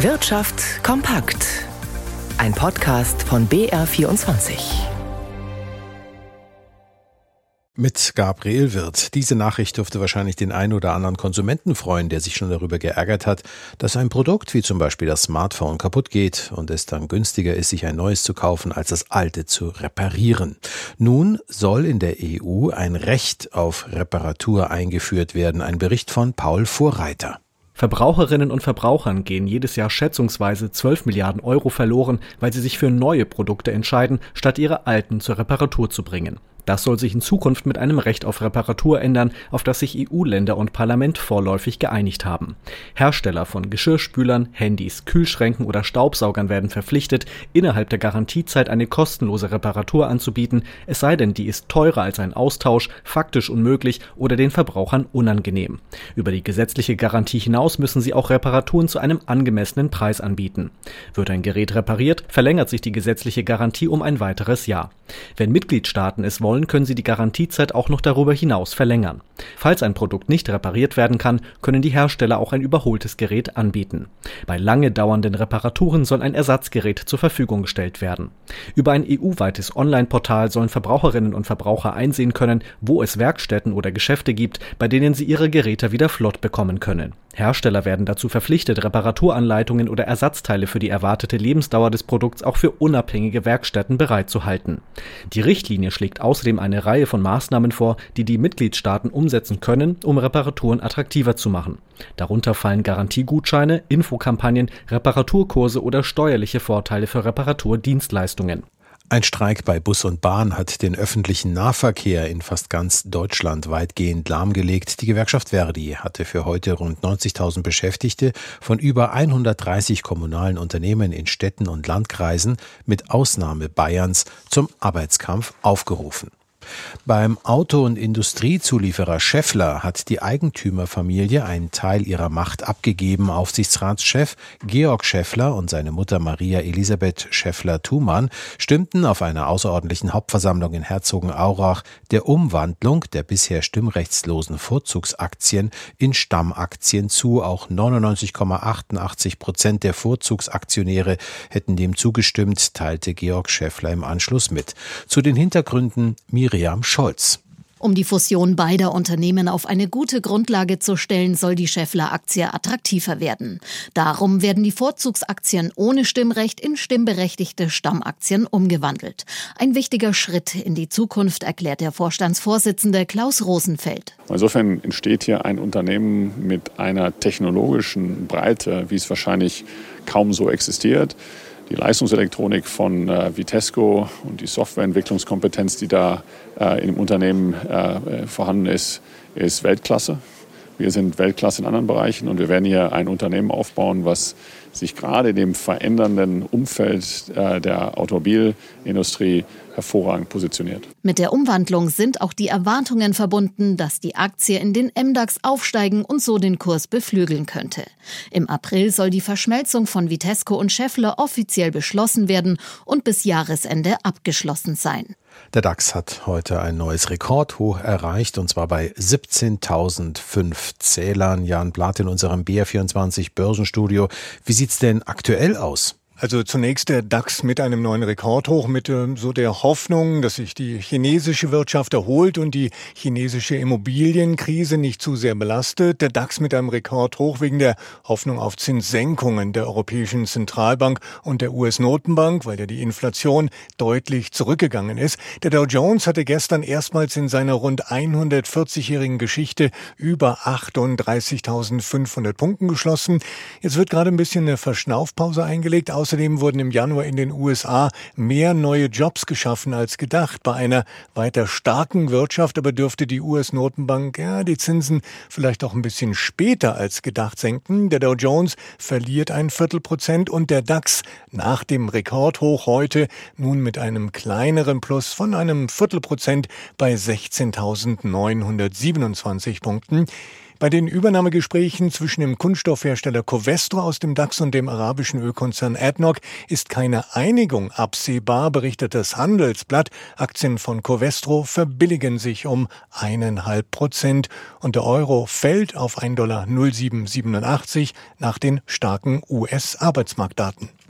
Wirtschaft kompakt. Ein Podcast von BR24. Mit Gabriel Wirth. Diese Nachricht dürfte wahrscheinlich den einen oder anderen Konsumenten freuen, der sich schon darüber geärgert hat, dass ein Produkt wie zum Beispiel das Smartphone kaputt geht und es dann günstiger ist, sich ein neues zu kaufen, als das alte zu reparieren. Nun soll in der EU ein Recht auf Reparatur eingeführt werden. Ein Bericht von Paul Vorreiter. Verbraucherinnen und Verbrauchern gehen jedes Jahr schätzungsweise 12 Milliarden Euro verloren, weil sie sich für neue Produkte entscheiden, statt ihre alten zur Reparatur zu bringen. Das soll sich in Zukunft mit einem Recht auf Reparatur ändern, auf das sich EU-Länder und Parlament vorläufig geeinigt haben. Hersteller von Geschirrspülern, Handys, Kühlschränken oder Staubsaugern werden verpflichtet, innerhalb der Garantiezeit eine kostenlose Reparatur anzubieten, es sei denn, die ist teurer als ein Austausch, faktisch unmöglich oder den Verbrauchern unangenehm. Über die gesetzliche Garantie hinaus müssen sie auch Reparaturen zu einem angemessenen Preis anbieten. Wird ein Gerät repariert, verlängert sich die gesetzliche Garantie um ein weiteres Jahr. Wenn Mitgliedstaaten es wollen, wollen, können sie die Garantiezeit auch noch darüber hinaus verlängern. Falls ein Produkt nicht repariert werden kann, können die Hersteller auch ein überholtes Gerät anbieten. Bei lange dauernden Reparaturen soll ein Ersatzgerät zur Verfügung gestellt werden. Über ein EU-weites Online-Portal sollen Verbraucherinnen und Verbraucher einsehen können, wo es Werkstätten oder Geschäfte gibt, bei denen sie ihre Geräte wieder flott bekommen können. Hersteller werden dazu verpflichtet, Reparaturanleitungen oder Ersatzteile für die erwartete Lebensdauer des Produkts auch für unabhängige Werkstätten bereitzuhalten. Die Richtlinie schlägt außerdem eine Reihe von Maßnahmen vor, die die Mitgliedstaaten umsetzen können, um Reparaturen attraktiver zu machen. Darunter fallen Garantiegutscheine, Infokampagnen, Reparaturkurse oder steuerliche Vorteile für Reparaturdienstleistungen. Ein Streik bei Bus und Bahn hat den öffentlichen Nahverkehr in fast ganz Deutschland weitgehend lahmgelegt. Die Gewerkschaft Verdi hatte für heute rund 90.000 Beschäftigte von über 130 kommunalen Unternehmen in Städten und Landkreisen mit Ausnahme Bayerns zum Arbeitskampf aufgerufen. Beim Auto- und Industriezulieferer Scheffler hat die Eigentümerfamilie einen Teil ihrer Macht abgegeben. Aufsichtsratschef Georg Scheffler und seine Mutter Maria Elisabeth Scheffler-Thumann stimmten auf einer außerordentlichen Hauptversammlung in Herzogenaurach der Umwandlung der bisher stimmrechtslosen Vorzugsaktien in Stammaktien zu. Auch 99,88 Prozent der Vorzugsaktionäre hätten dem zugestimmt, teilte Georg Scheffler im Anschluss mit. Zu den Hintergründen Miriam Miriam Scholz. Um die Fusion beider Unternehmen auf eine gute Grundlage zu stellen, soll die Scheffler-Aktie attraktiver werden. Darum werden die Vorzugsaktien ohne Stimmrecht in stimmberechtigte Stammaktien umgewandelt. Ein wichtiger Schritt in die Zukunft, erklärt der Vorstandsvorsitzende Klaus Rosenfeld. Insofern entsteht hier ein Unternehmen mit einer technologischen Breite, wie es wahrscheinlich kaum so existiert die Leistungselektronik von äh, Vitesco und die Softwareentwicklungskompetenz, die da äh, im Unternehmen äh, vorhanden ist, ist Weltklasse. Wir sind Weltklasse in anderen Bereichen und wir werden hier ein Unternehmen aufbauen, was sich gerade dem verändernden Umfeld äh, der Automobilindustrie hervorragend positioniert. Mit der Umwandlung sind auch die Erwartungen verbunden, dass die Aktie in den MDAX aufsteigen und so den Kurs beflügeln könnte. Im April soll die Verschmelzung von Vitesco und Scheffler offiziell beschlossen werden und bis Jahresende abgeschlossen sein. Der DAX hat heute ein neues Rekordhoch erreicht und zwar bei 17.005 Zählern. Jan Blatt in unserem BR24 Börsenstudio. Wie sieht's denn aktuell aus? Also zunächst der DAX mit einem neuen Rekordhoch, mit äh, so der Hoffnung, dass sich die chinesische Wirtschaft erholt und die chinesische Immobilienkrise nicht zu sehr belastet. Der DAX mit einem Rekordhoch wegen der Hoffnung auf Zinssenkungen der Europäischen Zentralbank und der US-Notenbank, weil ja die Inflation deutlich zurückgegangen ist. Der Dow Jones hatte gestern erstmals in seiner rund 140-jährigen Geschichte über 38.500 Punkten geschlossen. Jetzt wird gerade ein bisschen eine Verschnaufpause eingelegt. Außerdem wurden im Januar in den USA mehr neue Jobs geschaffen als gedacht. Bei einer weiter starken Wirtschaft aber dürfte die US-Notenbank ja, die Zinsen vielleicht auch ein bisschen später als gedacht senken. Der Dow Jones verliert ein Viertelprozent und der DAX nach dem Rekordhoch heute nun mit einem kleineren Plus von einem Viertelprozent bei 16.927 Punkten. Bei den Übernahmegesprächen zwischen dem Kunststoffhersteller Covestro aus dem DAX und dem arabischen Ölkonzern ADNOC ist keine Einigung absehbar, berichtet das Handelsblatt. Aktien von Covestro verbilligen sich um eineinhalb Prozent und der Euro fällt auf 1,0787 Dollar nach den starken US-Arbeitsmarktdaten.